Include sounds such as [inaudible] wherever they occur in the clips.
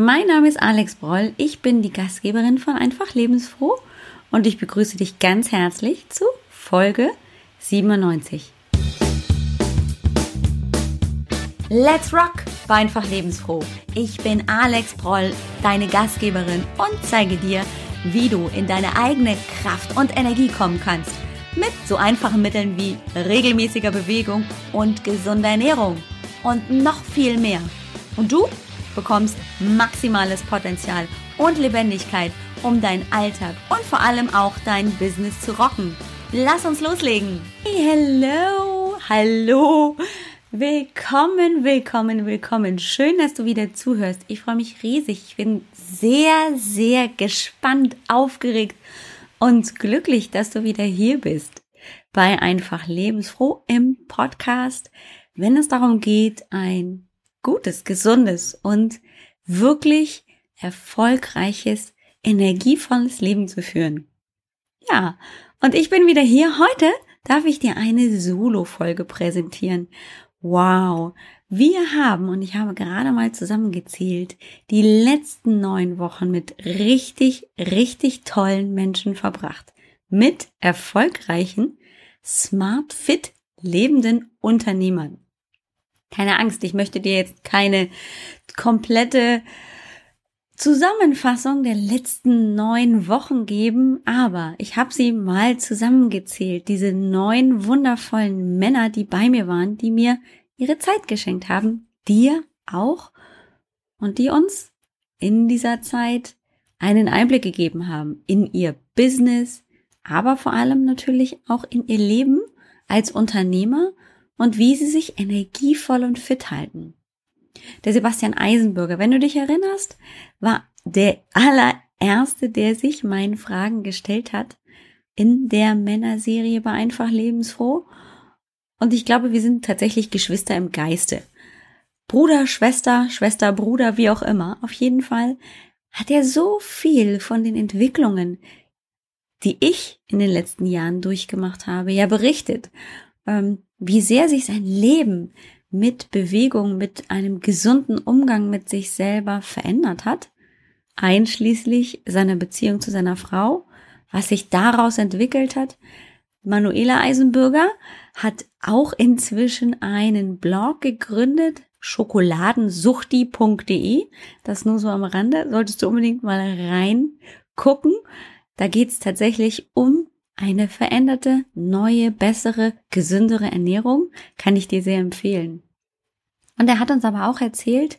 Mein Name ist Alex Broll, ich bin die Gastgeberin von Einfach Lebensfroh und ich begrüße dich ganz herzlich zu Folge 97. Let's rock bei Einfach Lebensfroh. Ich bin Alex Broll, deine Gastgeberin und zeige dir, wie du in deine eigene Kraft und Energie kommen kannst. Mit so einfachen Mitteln wie regelmäßiger Bewegung und gesunder Ernährung. Und noch viel mehr. Und du bekommst maximales Potenzial und Lebendigkeit, um deinen Alltag und vor allem auch dein Business zu rocken. Lass uns loslegen. Hey, hello, hallo. Willkommen, willkommen, willkommen. Schön, dass du wieder zuhörst. Ich freue mich riesig. Ich bin sehr, sehr gespannt, aufgeregt und glücklich, dass du wieder hier bist bei Einfach Lebensfroh im Podcast, wenn es darum geht, ein gutes, gesundes und wirklich erfolgreiches, energievolles Leben zu führen. Ja, und ich bin wieder hier. Heute darf ich dir eine Solo-Folge präsentieren. Wow, wir haben, und ich habe gerade mal zusammengezählt, die letzten neun Wochen mit richtig, richtig tollen Menschen verbracht. Mit erfolgreichen, smart, fit lebenden Unternehmern. Keine Angst, ich möchte dir jetzt keine komplette Zusammenfassung der letzten neun Wochen geben, aber ich habe sie mal zusammengezählt, diese neun wundervollen Männer, die bei mir waren, die mir ihre Zeit geschenkt haben, dir auch. Und die uns in dieser Zeit einen Einblick gegeben haben in ihr Business, aber vor allem natürlich auch in ihr Leben als Unternehmer und wie sie sich energievoll und fit halten. Der Sebastian Eisenbürger, wenn du dich erinnerst, war der allererste, der sich meinen Fragen gestellt hat in der Männerserie bei Einfach Lebensfroh. Und ich glaube, wir sind tatsächlich Geschwister im Geiste. Bruder, Schwester, Schwester, Bruder, wie auch immer. Auf jeden Fall hat er so viel von den Entwicklungen, die ich in den letzten Jahren durchgemacht habe, ja berichtet, ähm, wie sehr sich sein Leben mit Bewegung, mit einem gesunden Umgang mit sich selber verändert hat, einschließlich seiner Beziehung zu seiner Frau, was sich daraus entwickelt hat. Manuela Eisenbürger hat auch inzwischen einen Blog gegründet, schokoladensuchti.de. Das nur so am Rande, solltest du unbedingt mal reingucken. Da geht's tatsächlich um eine veränderte, neue, bessere, gesündere Ernährung kann ich dir sehr empfehlen. Und er hat uns aber auch erzählt,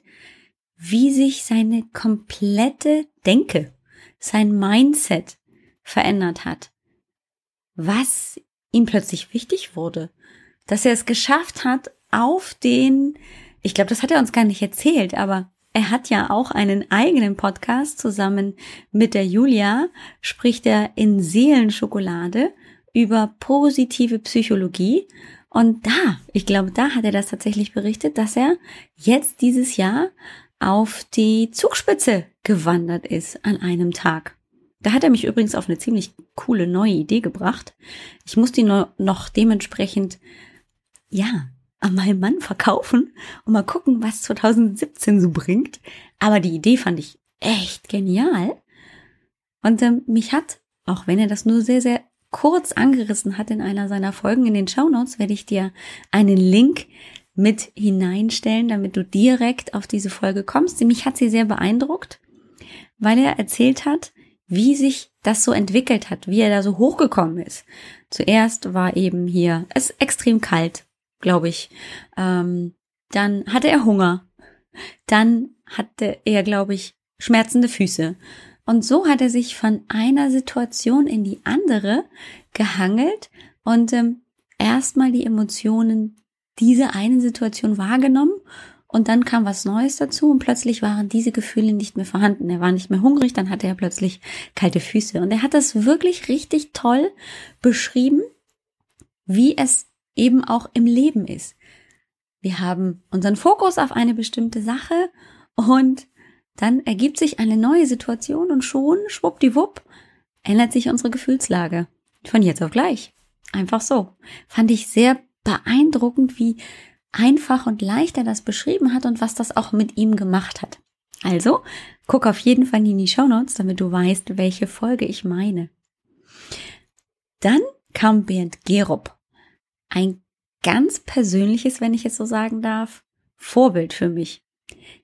wie sich seine komplette Denke, sein Mindset verändert hat. Was ihm plötzlich wichtig wurde. Dass er es geschafft hat, auf den, ich glaube, das hat er uns gar nicht erzählt, aber er hat ja auch einen eigenen Podcast zusammen mit der Julia, spricht er in Seelenschokolade über positive Psychologie. Und da, ich glaube, da hat er das tatsächlich berichtet, dass er jetzt dieses Jahr auf die Zugspitze gewandert ist an einem Tag. Da hat er mich übrigens auf eine ziemlich coole neue Idee gebracht. Ich muss die noch dementsprechend, ja, an meinen Mann verkaufen und mal gucken, was 2017 so bringt. Aber die Idee fand ich echt genial. Und ähm, mich hat, auch wenn er das nur sehr, sehr kurz angerissen hat in einer seiner Folgen in den Show Notes, werde ich dir einen Link mit hineinstellen, damit du direkt auf diese Folge kommst. Mich hat sie sehr beeindruckt, weil er erzählt hat, wie sich das so entwickelt hat, wie er da so hochgekommen ist. Zuerst war eben hier es extrem kalt glaube ich. Ähm, dann hatte er Hunger. Dann hatte er, glaube ich, schmerzende Füße. Und so hat er sich von einer Situation in die andere gehangelt und ähm, erstmal die Emotionen dieser einen Situation wahrgenommen und dann kam was Neues dazu und plötzlich waren diese Gefühle nicht mehr vorhanden. Er war nicht mehr hungrig, dann hatte er plötzlich kalte Füße. Und er hat das wirklich richtig toll beschrieben, wie es eben auch im Leben ist. Wir haben unseren Fokus auf eine bestimmte Sache und dann ergibt sich eine neue Situation und schon, schwuppdiwupp, ändert sich unsere Gefühlslage. Von jetzt auf gleich. Einfach so. Fand ich sehr beeindruckend, wie einfach und leicht er das beschrieben hat und was das auch mit ihm gemacht hat. Also, guck auf jeden Fall in die Show Notes, damit du weißt, welche Folge ich meine. Dann kam Bernd Gerob. Ein ganz persönliches, wenn ich es so sagen darf, Vorbild für mich.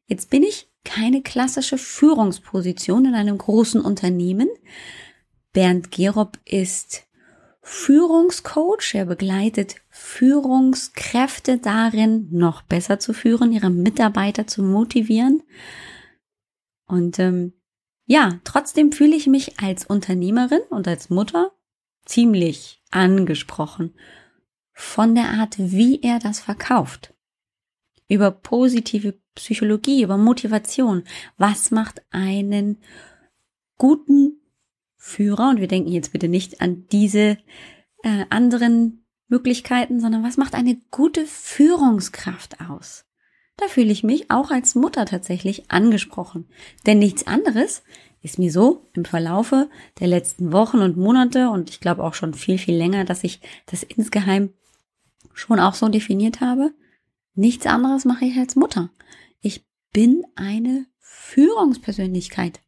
Jetzt bin ich keine klassische Führungsposition in einem großen Unternehmen. Bernd Gerob ist Führungscoach. Er begleitet Führungskräfte darin, noch besser zu führen, ihre Mitarbeiter zu motivieren. Und ähm, ja, trotzdem fühle ich mich als Unternehmerin und als Mutter ziemlich angesprochen von der Art, wie er das verkauft. Über positive Psychologie, über Motivation. Was macht einen guten Führer? Und wir denken jetzt bitte nicht an diese äh, anderen Möglichkeiten, sondern was macht eine gute Führungskraft aus? Da fühle ich mich auch als Mutter tatsächlich angesprochen. Denn nichts anderes ist mir so im Verlaufe der letzten Wochen und Monate und ich glaube auch schon viel, viel länger, dass ich das insgeheim schon auch so definiert habe. Nichts anderes mache ich als Mutter. Ich bin eine Führungspersönlichkeit.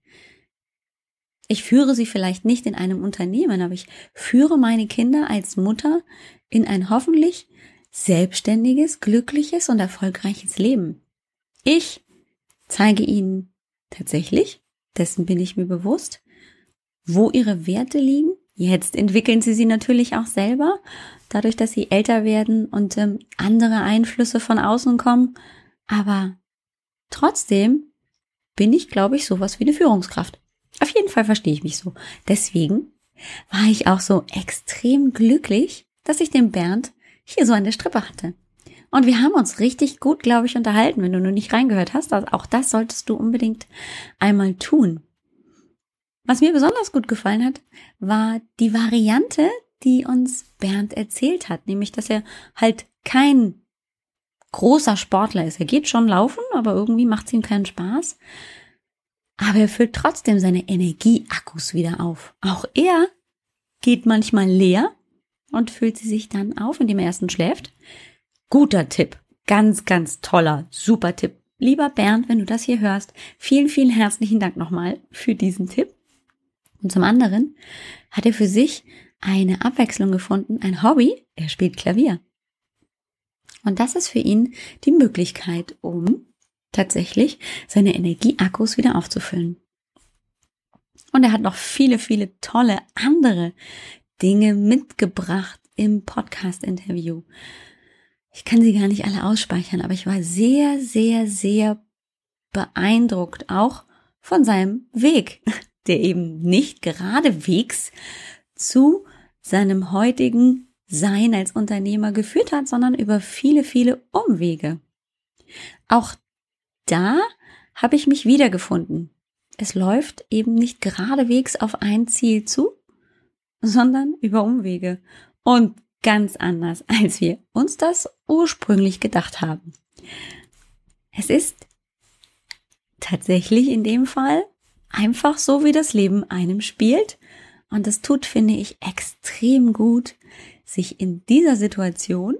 Ich führe sie vielleicht nicht in einem Unternehmen, aber ich führe meine Kinder als Mutter in ein hoffentlich selbstständiges, glückliches und erfolgreiches Leben. Ich zeige ihnen tatsächlich, dessen bin ich mir bewusst, wo ihre Werte liegen. Jetzt entwickeln sie sie natürlich auch selber, dadurch, dass sie älter werden und ähm, andere Einflüsse von außen kommen. Aber trotzdem bin ich, glaube ich, sowas wie eine Führungskraft. Auf jeden Fall verstehe ich mich so. Deswegen war ich auch so extrem glücklich, dass ich den Bernd hier so an der Strippe hatte. Und wir haben uns richtig gut, glaube ich, unterhalten. Wenn du nur nicht reingehört hast, also auch das solltest du unbedingt einmal tun. Was mir besonders gut gefallen hat, war die Variante, die uns Bernd erzählt hat, nämlich dass er halt kein großer Sportler ist. Er geht schon laufen, aber irgendwie macht es ihm keinen Spaß. Aber er füllt trotzdem seine Energieakkus wieder auf. Auch er geht manchmal leer und füllt sie sich dann auf, indem er erstens schläft. Guter Tipp. Ganz, ganz toller, super Tipp. Lieber Bernd, wenn du das hier hörst, vielen, vielen herzlichen Dank nochmal für diesen Tipp. Und zum anderen hat er für sich eine Abwechslung gefunden, ein Hobby, er spielt Klavier. Und das ist für ihn die Möglichkeit, um tatsächlich seine Energieakkus wieder aufzufüllen. Und er hat noch viele, viele tolle andere Dinge mitgebracht im Podcast-Interview. Ich kann sie gar nicht alle ausspeichern, aber ich war sehr, sehr, sehr beeindruckt auch von seinem Weg, der eben nicht geradewegs zu seinem heutigen Sein als Unternehmer geführt hat, sondern über viele, viele Umwege. Auch da habe ich mich wiedergefunden. Es läuft eben nicht geradewegs auf ein Ziel zu, sondern über Umwege und ganz anders, als wir uns das ursprünglich gedacht haben. Es ist tatsächlich in dem Fall einfach so, wie das Leben einem spielt und es tut, finde ich, extrem gut, sich in dieser Situation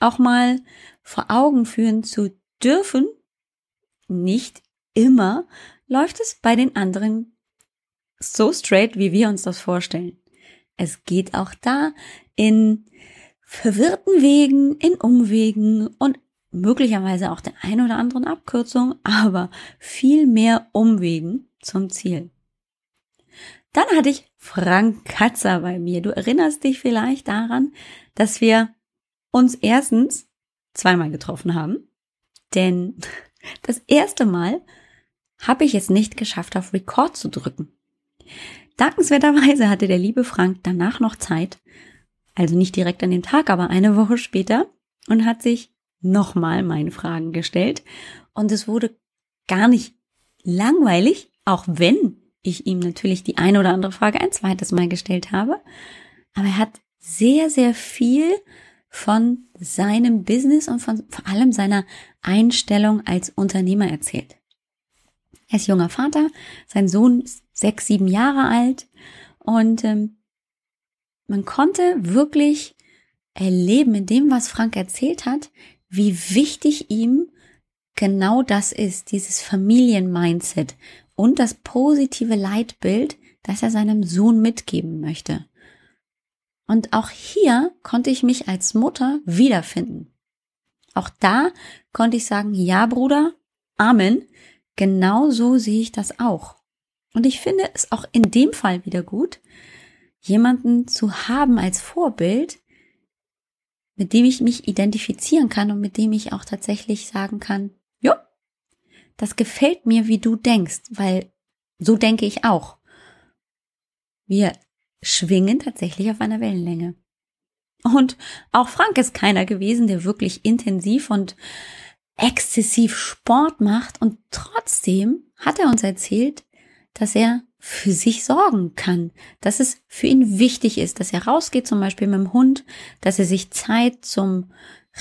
auch mal vor Augen führen zu dürfen. Nicht immer läuft es bei den anderen so straight, wie wir uns das vorstellen. Es geht auch da in verwirrten Wegen, in Umwegen und möglicherweise auch der ein oder anderen Abkürzung, aber viel mehr Umwegen zum Ziel. Dann hatte ich Frank Katzer bei mir. Du erinnerst dich vielleicht daran, dass wir uns erstens zweimal getroffen haben. Denn [laughs] das erste Mal habe ich es nicht geschafft, auf Record zu drücken. Dankenswerterweise hatte der liebe Frank danach noch Zeit, also nicht direkt an dem Tag, aber eine Woche später, und hat sich nochmal meine Fragen gestellt. Und es wurde gar nicht langweilig, auch wenn ich ihm natürlich die eine oder andere Frage ein zweites Mal gestellt habe. Aber er hat sehr, sehr viel von seinem Business und von vor allem seiner Einstellung als Unternehmer erzählt. Er ist junger Vater, sein Sohn ist sechs, sieben Jahre alt und ähm, man konnte wirklich erleben in dem, was Frank erzählt hat, wie wichtig ihm genau das ist, dieses Familienmindset und das positive Leitbild, das er seinem Sohn mitgeben möchte. Und auch hier konnte ich mich als Mutter wiederfinden. Auch da konnte ich sagen, ja, Bruder, Amen. Genau so sehe ich das auch. Und ich finde es auch in dem Fall wieder gut, jemanden zu haben als Vorbild, mit dem ich mich identifizieren kann und mit dem ich auch tatsächlich sagen kann, das gefällt mir, wie du denkst, weil so denke ich auch. Wir schwingen tatsächlich auf einer Wellenlänge. Und auch Frank ist keiner gewesen, der wirklich intensiv und exzessiv Sport macht und trotzdem hat er uns erzählt, dass er für sich sorgen kann, dass es für ihn wichtig ist, dass er rausgeht, zum Beispiel mit dem Hund, dass er sich Zeit zum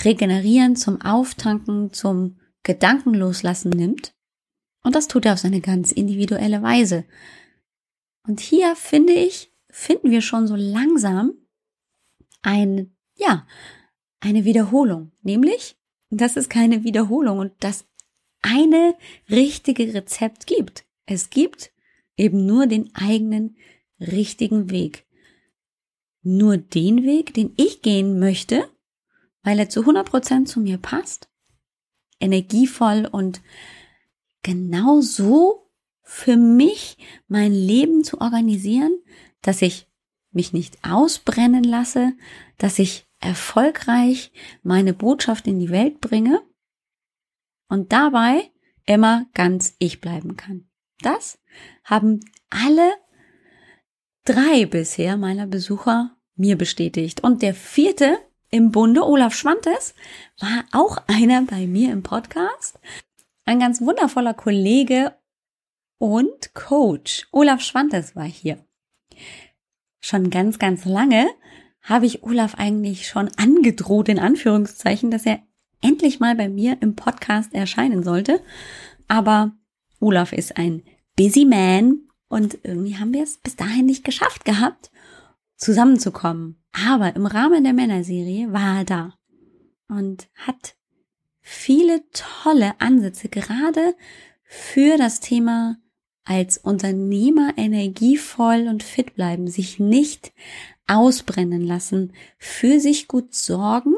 Regenerieren, zum Auftanken, zum Gedankenloslassen nimmt. Und das tut er auf seine ganz individuelle Weise. Und hier finde ich, finden wir schon so langsam ein, ja, eine Wiederholung, nämlich, dass es keine Wiederholung und das eine richtige Rezept gibt. Es gibt eben nur den eigenen richtigen Weg. Nur den Weg, den ich gehen möchte, weil er zu 100 Prozent zu mir passt, energievoll und genau so für mich mein Leben zu organisieren, dass ich mich nicht ausbrennen lasse, dass ich erfolgreich meine Botschaft in die Welt bringe und dabei immer ganz ich bleiben kann. Das haben alle drei bisher meiner Besucher mir bestätigt. Und der vierte im Bunde, Olaf Schwantes, war auch einer bei mir im Podcast. Ein ganz wundervoller Kollege und Coach. Olaf Schwantes war hier. Schon ganz, ganz lange habe ich Olaf eigentlich schon angedroht, in Anführungszeichen, dass er endlich mal bei mir im Podcast erscheinen sollte. Aber Olaf ist ein busy man und irgendwie haben wir es bis dahin nicht geschafft gehabt, zusammenzukommen. Aber im Rahmen der Männerserie war er da und hat viele tolle Ansätze gerade für das Thema als Unternehmer energievoll und fit bleiben, sich nicht ausbrennen lassen, für sich gut sorgen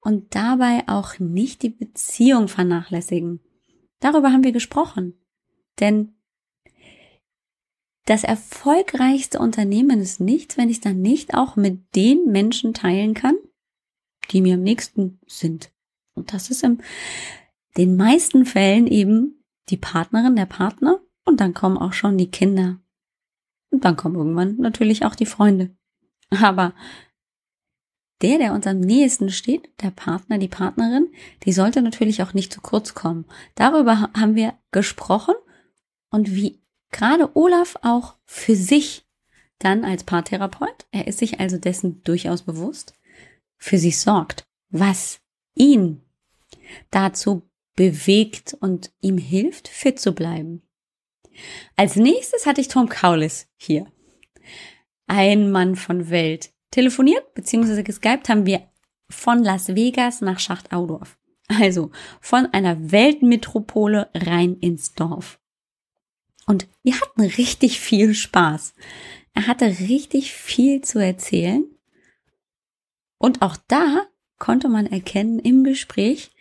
und dabei auch nicht die Beziehung vernachlässigen. Darüber haben wir gesprochen. Denn das erfolgreichste Unternehmen ist nichts, wenn ich es dann nicht auch mit den Menschen teilen kann, die mir am nächsten sind. Und das ist in den meisten Fällen eben die Partnerin, der Partner. Und dann kommen auch schon die Kinder. Und dann kommen irgendwann natürlich auch die Freunde. Aber der, der uns am nächsten steht, der Partner, die Partnerin, die sollte natürlich auch nicht zu kurz kommen. Darüber haben wir gesprochen und wie gerade Olaf auch für sich dann als Paartherapeut, er ist sich also dessen durchaus bewusst, für sich sorgt, was ihn dazu bewegt und ihm hilft, fit zu bleiben. Als nächstes hatte ich Tom Kaulis hier. Ein Mann von Welt. Telefoniert bzw. geskypt haben wir von Las Vegas nach Schachtaudorf. Also von einer Weltmetropole rein ins Dorf. Und wir hatten richtig viel Spaß. Er hatte richtig viel zu erzählen. Und auch da konnte man erkennen im Gespräch,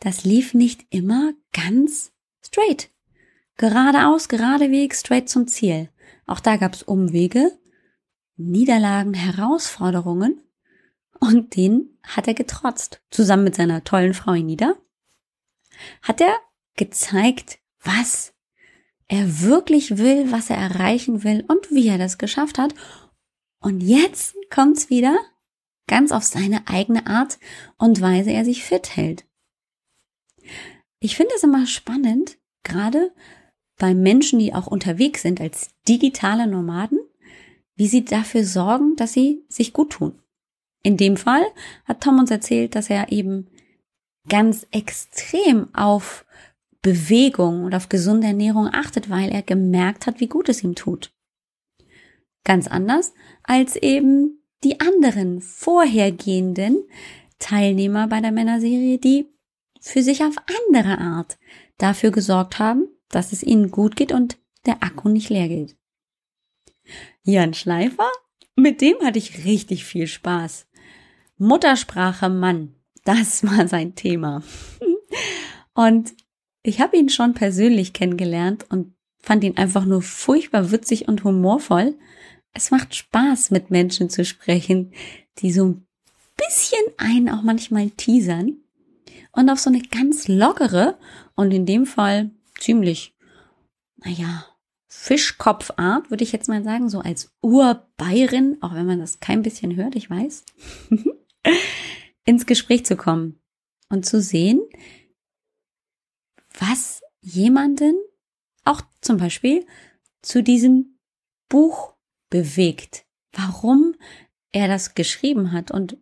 das lief nicht immer ganz straight. Geradeaus, geradewegs, straight zum Ziel. Auch da gab's Umwege, Niederlagen, Herausforderungen. Und den hat er getrotzt. Zusammen mit seiner tollen Frau Inida hat er gezeigt, was er wirklich will, was er erreichen will und wie er das geschafft hat. Und jetzt kommt's wieder ganz auf seine eigene Art und Weise er sich fit hält. Ich finde es immer spannend, gerade bei Menschen, die auch unterwegs sind als digitale Nomaden, wie sie dafür sorgen, dass sie sich gut tun. In dem Fall hat Tom uns erzählt, dass er eben ganz extrem auf Bewegung und auf gesunde Ernährung achtet, weil er gemerkt hat, wie gut es ihm tut. Ganz anders als eben die anderen vorhergehenden Teilnehmer bei der Männerserie, die für sich auf andere Art dafür gesorgt haben, dass es ihnen gut geht und der Akku nicht leer geht. Jan Schleifer, mit dem hatte ich richtig viel Spaß. Muttersprache Mann, das war sein Thema. [laughs] Und ich habe ihn schon persönlich kennengelernt und fand ihn einfach nur furchtbar witzig und humorvoll. Es macht Spaß, mit Menschen zu sprechen, die so ein bisschen einen auch manchmal teasern und auf so eine ganz lockere und in dem Fall ziemlich, naja, Fischkopfart, würde ich jetzt mal sagen, so als Urbayerin, auch wenn man das kein bisschen hört, ich weiß, [laughs] ins Gespräch zu kommen und zu sehen, was jemanden auch zum Beispiel zu diesem Buch bewegt, warum er das geschrieben hat und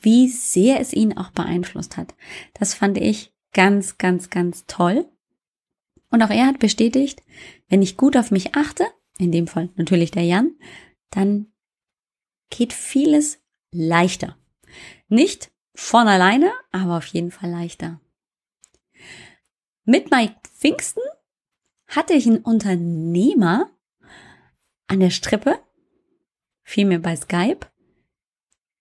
wie sehr es ihn auch beeinflusst hat. Das fand ich ganz, ganz, ganz toll. Und auch er hat bestätigt, wenn ich gut auf mich achte, in dem Fall natürlich der Jan, dann geht vieles leichter. Nicht von alleine, aber auf jeden Fall leichter. Mit Mike Pfingsten hatte ich einen Unternehmer an der Strippe, vielmehr bei Skype,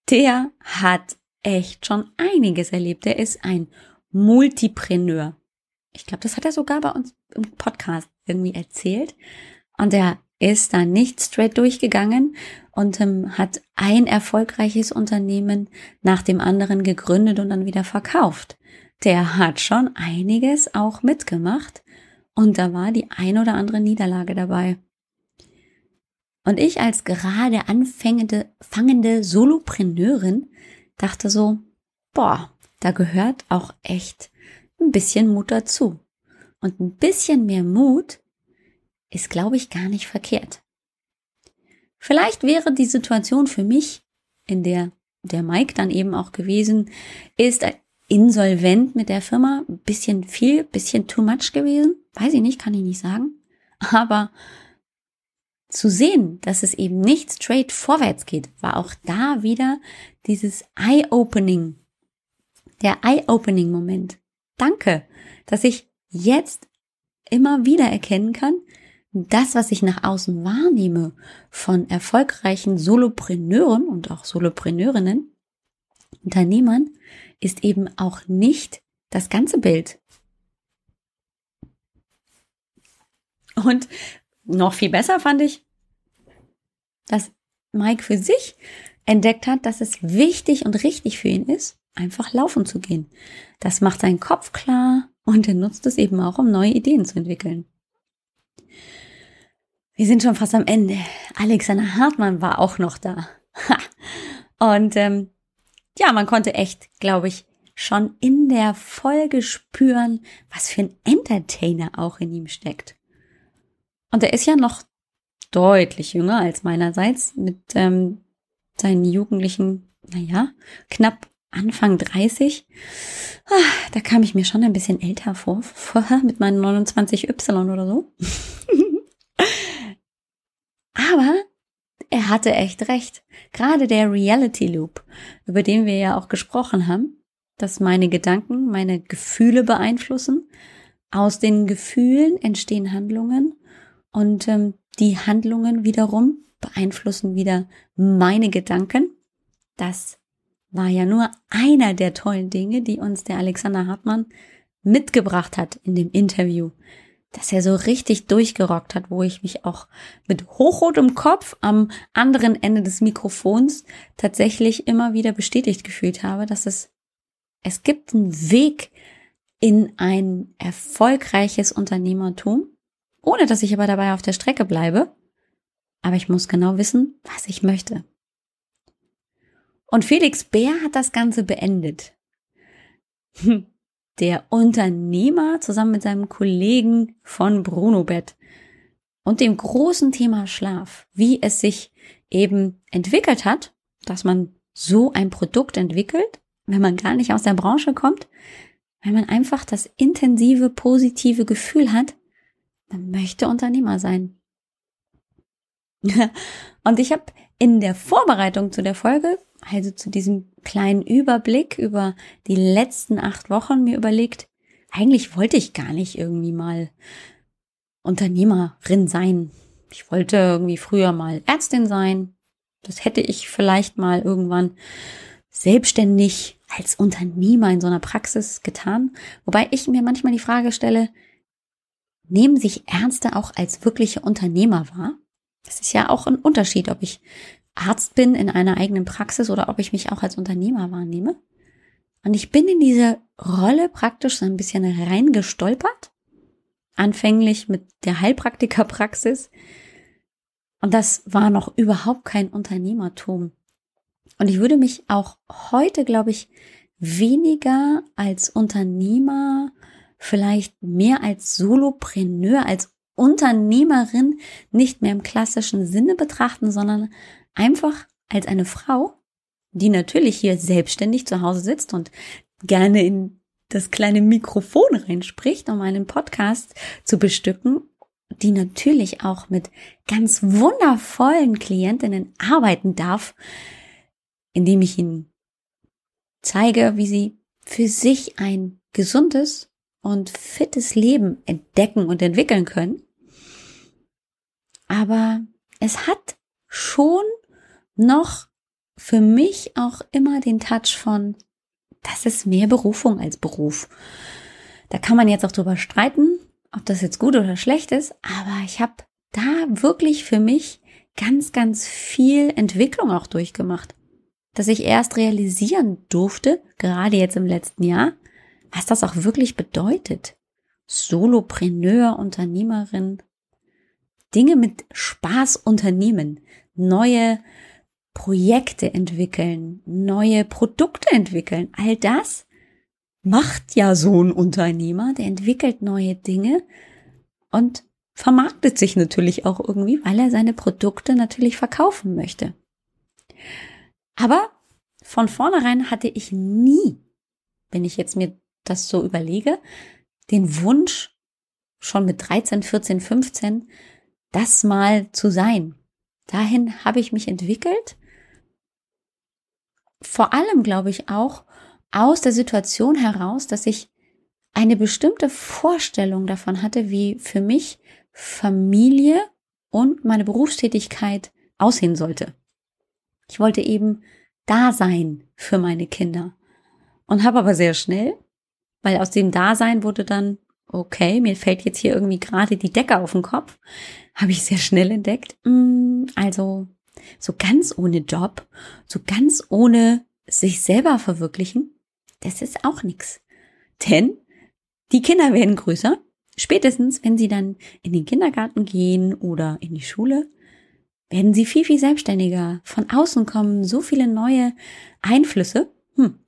der hat echt schon einiges erlebt. Der ist ein Multipreneur. Ich glaube, das hat er sogar bei uns im Podcast irgendwie erzählt. Und er ist da nicht straight durchgegangen und ähm, hat ein erfolgreiches Unternehmen nach dem anderen gegründet und dann wieder verkauft. Der hat schon einiges auch mitgemacht und da war die ein oder andere Niederlage dabei. Und ich als gerade anfängende, fangende Solopreneurin dachte so, boah, da gehört auch echt ein bisschen Mut dazu. Und ein bisschen mehr Mut ist, glaube ich, gar nicht verkehrt. Vielleicht wäre die Situation für mich, in der der Mike dann eben auch gewesen ist, insolvent mit der Firma, bisschen viel, bisschen too much gewesen. Weiß ich nicht, kann ich nicht sagen. Aber zu sehen, dass es eben nicht straight vorwärts geht, war auch da wieder dieses Eye-Opening. Der Eye-Opening-Moment. Danke, dass ich jetzt immer wieder erkennen kann, das, was ich nach außen wahrnehme von erfolgreichen Solopreneuren und auch Solopreneurinnen, Unternehmern, ist eben auch nicht das ganze Bild. Und noch viel besser fand ich, dass Mike für sich entdeckt hat, dass es wichtig und richtig für ihn ist, einfach laufen zu gehen. Das macht seinen Kopf klar und er nutzt es eben auch, um neue Ideen zu entwickeln. Wir sind schon fast am Ende. Alexander Hartmann war auch noch da. Und ähm, ja, man konnte echt, glaube ich, schon in der Folge spüren, was für ein Entertainer auch in ihm steckt. Und er ist ja noch deutlich jünger als meinerseits mit ähm, seinen Jugendlichen, naja, knapp Anfang 30. Ah, da kam ich mir schon ein bisschen älter vor, vorher mit meinen 29Y oder so. [laughs] Aber er hatte echt recht. Gerade der Reality Loop, über den wir ja auch gesprochen haben, dass meine Gedanken meine Gefühle beeinflussen. Aus den Gefühlen entstehen Handlungen und ähm, die Handlungen wiederum beeinflussen wieder meine Gedanken. Das war ja nur einer der tollen Dinge, die uns der Alexander Hartmann mitgebracht hat in dem Interview dass er so richtig durchgerockt hat, wo ich mich auch mit hochrotem Kopf am anderen Ende des Mikrofons tatsächlich immer wieder bestätigt gefühlt habe, dass es, es gibt einen Weg in ein erfolgreiches Unternehmertum, ohne dass ich aber dabei auf der Strecke bleibe. Aber ich muss genau wissen, was ich möchte. Und Felix Bär hat das Ganze beendet. Der Unternehmer zusammen mit seinem Kollegen von Brunobet und dem großen Thema Schlaf, wie es sich eben entwickelt hat, dass man so ein Produkt entwickelt, wenn man gar nicht aus der Branche kommt, weil man einfach das intensive, positive Gefühl hat, man möchte Unternehmer sein. [laughs] und ich habe in der Vorbereitung zu der Folge, also zu diesem kleinen Überblick über die letzten acht Wochen mir überlegt, eigentlich wollte ich gar nicht irgendwie mal Unternehmerin sein. Ich wollte irgendwie früher mal Ärztin sein. Das hätte ich vielleicht mal irgendwann selbstständig als Unternehmer in so einer Praxis getan. Wobei ich mir manchmal die Frage stelle, nehmen sich Ärzte auch als wirkliche Unternehmer wahr? Das ist ja auch ein Unterschied, ob ich Arzt bin in einer eigenen Praxis oder ob ich mich auch als Unternehmer wahrnehme. Und ich bin in diese Rolle praktisch so ein bisschen reingestolpert. Anfänglich mit der Heilpraktikerpraxis. Und das war noch überhaupt kein Unternehmertum. Und ich würde mich auch heute, glaube ich, weniger als Unternehmer, vielleicht mehr als Solopreneur, als Unternehmerin nicht mehr im klassischen Sinne betrachten, sondern einfach als eine Frau, die natürlich hier selbstständig zu Hause sitzt und gerne in das kleine Mikrofon reinspricht, um einen Podcast zu bestücken, die natürlich auch mit ganz wundervollen Klientinnen arbeiten darf, indem ich ihnen zeige, wie sie für sich ein gesundes und fittes Leben entdecken und entwickeln können. Aber es hat schon noch für mich auch immer den Touch von, das ist mehr Berufung als Beruf. Da kann man jetzt auch drüber streiten, ob das jetzt gut oder schlecht ist, aber ich habe da wirklich für mich ganz, ganz viel Entwicklung auch durchgemacht, dass ich erst realisieren durfte, gerade jetzt im letzten Jahr, was das auch wirklich bedeutet. Solopreneur, Unternehmerin, Dinge mit Spaß unternehmen, neue Projekte entwickeln, neue Produkte entwickeln. All das macht ja so ein Unternehmer, der entwickelt neue Dinge und vermarktet sich natürlich auch irgendwie, weil er seine Produkte natürlich verkaufen möchte. Aber von vornherein hatte ich nie, wenn ich jetzt mir das so überlege, den Wunsch, schon mit 13, 14, 15, das mal zu sein. Dahin habe ich mich entwickelt vor allem, glaube ich, auch aus der Situation heraus, dass ich eine bestimmte Vorstellung davon hatte, wie für mich Familie und meine Berufstätigkeit aussehen sollte. Ich wollte eben da sein für meine Kinder und habe aber sehr schnell, weil aus dem Dasein wurde dann, okay, mir fällt jetzt hier irgendwie gerade die Decke auf den Kopf, habe ich sehr schnell entdeckt, mm, also so ganz ohne Job, so ganz ohne sich selber verwirklichen, das ist auch nichts. Denn die Kinder werden größer, spätestens wenn sie dann in den Kindergarten gehen oder in die Schule, werden sie viel, viel selbstständiger. Von außen kommen so viele neue Einflüsse. Hm,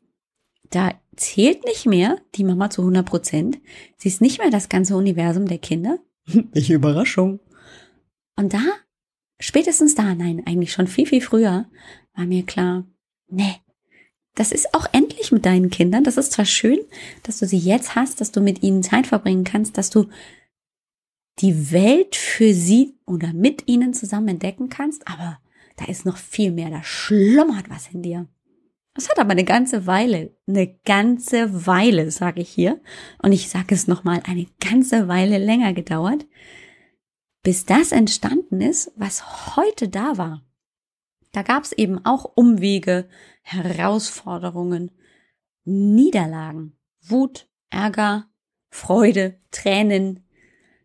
da zählt nicht mehr die Mama zu 100 Prozent. Sie ist nicht mehr das ganze Universum der Kinder. [laughs] Welche Überraschung. Und da spätestens da, nein, eigentlich schon viel, viel früher, war mir klar, nee, das ist auch endlich mit deinen Kindern. Das ist zwar schön, dass du sie jetzt hast, dass du mit ihnen Zeit verbringen kannst, dass du die Welt für sie oder mit ihnen zusammen entdecken kannst, aber da ist noch viel mehr, da schlummert was in dir. Das hat aber eine ganze Weile, eine ganze Weile, sage ich hier, und ich sage es nochmal, eine ganze Weile länger gedauert, bis das entstanden ist, was heute da war. Da gab es eben auch Umwege, Herausforderungen, Niederlagen, Wut, Ärger, Freude, Tränen,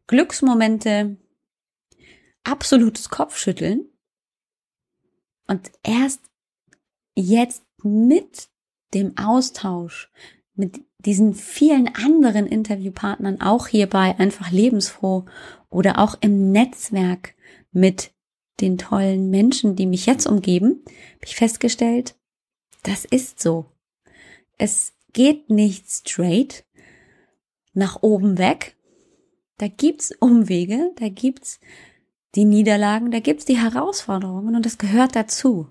Glücksmomente, absolutes Kopfschütteln. Und erst jetzt mit dem Austausch mit diesen vielen anderen Interviewpartnern, auch hierbei einfach lebensfroh oder auch im Netzwerk mit den tollen Menschen, die mich jetzt umgeben, habe ich festgestellt, das ist so. Es geht nicht straight nach oben weg. Da gibt's Umwege, da gibt's die Niederlagen, da gibt's die Herausforderungen und das gehört dazu.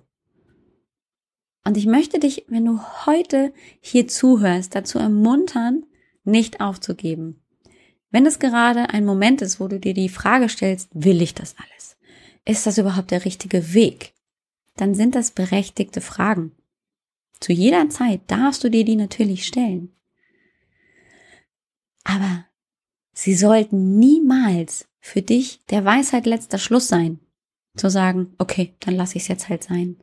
Und ich möchte dich, wenn du heute hier zuhörst, dazu ermuntern, nicht aufzugeben. Wenn es gerade ein Moment ist, wo du dir die Frage stellst, will ich das alles? Ist das überhaupt der richtige Weg? Dann sind das berechtigte Fragen. Zu jeder Zeit darfst du dir die natürlich stellen. Aber sie sollten niemals für dich der Weisheit letzter Schluss sein. Zu sagen, okay, dann lasse ich es jetzt halt sein.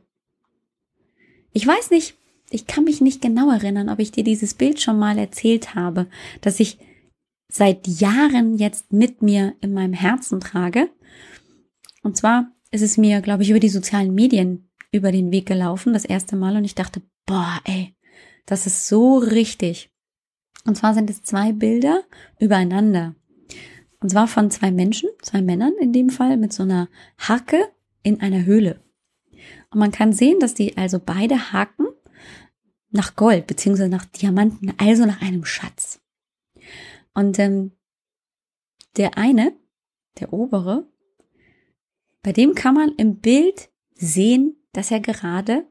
Ich weiß nicht, ich kann mich nicht genau erinnern, ob ich dir dieses Bild schon mal erzählt habe, dass ich seit Jahren jetzt mit mir in meinem Herzen trage. Und zwar ist es mir, glaube ich, über die sozialen Medien über den Weg gelaufen, das erste Mal, und ich dachte, boah, ey, das ist so richtig. Und zwar sind es zwei Bilder übereinander. Und zwar von zwei Menschen, zwei Männern in dem Fall, mit so einer Hacke in einer Höhle. Und man kann sehen, dass die also beide Haken nach Gold beziehungsweise nach Diamanten, also nach einem Schatz. Und ähm, der eine, der obere, bei dem kann man im Bild sehen, dass er gerade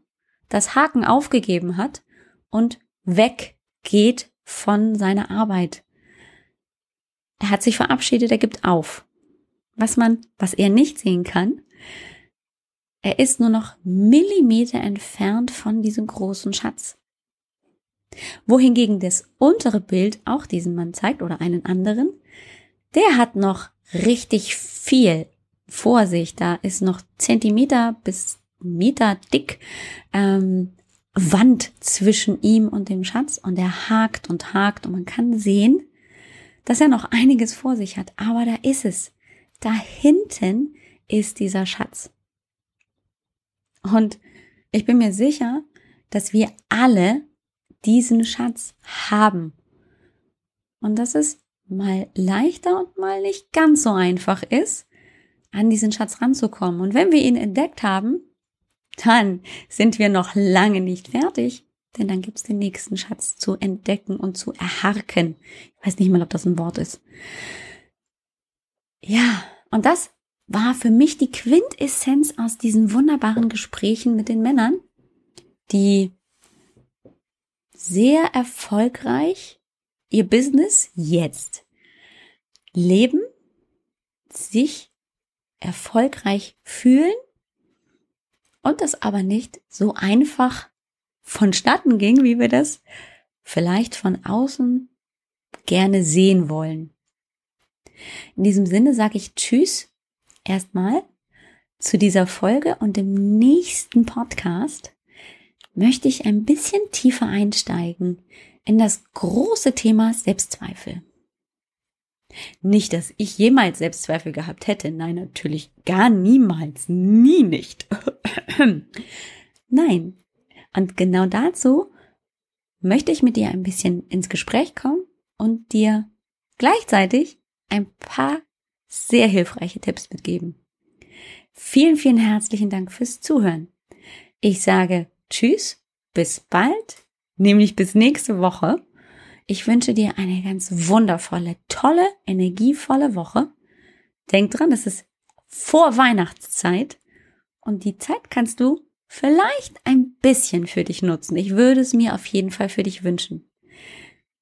das Haken aufgegeben hat und weggeht von seiner Arbeit. Er hat sich verabschiedet, er gibt auf. Was man, was er nicht sehen kann, er ist nur noch Millimeter entfernt von diesem großen Schatz. Wohingegen das untere Bild auch diesen Mann zeigt oder einen anderen, der hat noch richtig viel vor sich. Da ist noch Zentimeter bis Meter dick ähm, Wand zwischen ihm und dem Schatz und er hakt und hakt und man kann sehen, dass er noch einiges vor sich hat. Aber da ist es. Da hinten ist dieser Schatz. Und ich bin mir sicher, dass wir alle diesen Schatz haben. Und dass es mal leichter und mal nicht ganz so einfach ist, an diesen Schatz ranzukommen. Und wenn wir ihn entdeckt haben, dann sind wir noch lange nicht fertig, denn dann gibt's den nächsten Schatz zu entdecken und zu erharken. Ich weiß nicht mal, ob das ein Wort ist. Ja, und das war für mich die Quintessenz aus diesen wunderbaren Gesprächen mit den Männern, die sehr erfolgreich ihr Business jetzt leben, sich erfolgreich fühlen und das aber nicht so einfach vonstatten ging, wie wir das vielleicht von außen gerne sehen wollen. In diesem Sinne sage ich Tschüss erstmal zu dieser Folge und im nächsten Podcast möchte ich ein bisschen tiefer einsteigen in das große Thema Selbstzweifel. Nicht, dass ich jemals Selbstzweifel gehabt hätte. Nein, natürlich gar niemals. Nie nicht. [clears throat] Nein. Und genau dazu möchte ich mit dir ein bisschen ins Gespräch kommen und dir gleichzeitig ein paar sehr hilfreiche Tipps mitgeben. Vielen, vielen herzlichen Dank fürs Zuhören. Ich sage Tschüss, bis bald, nämlich bis nächste Woche. Ich wünsche dir eine ganz wundervolle, tolle, energievolle Woche. Denk dran, es ist vor Weihnachtszeit und die Zeit kannst du vielleicht ein bisschen für dich nutzen. Ich würde es mir auf jeden Fall für dich wünschen.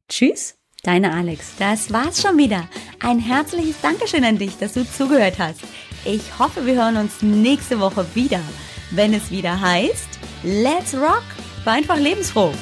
Tschüss, deine Alex. Das war's schon wieder. Ein herzliches Dankeschön an dich, dass du zugehört hast. Ich hoffe, wir hören uns nächste Woche wieder, wenn es wieder heißt, Let's Rock, war einfach lebensfroh.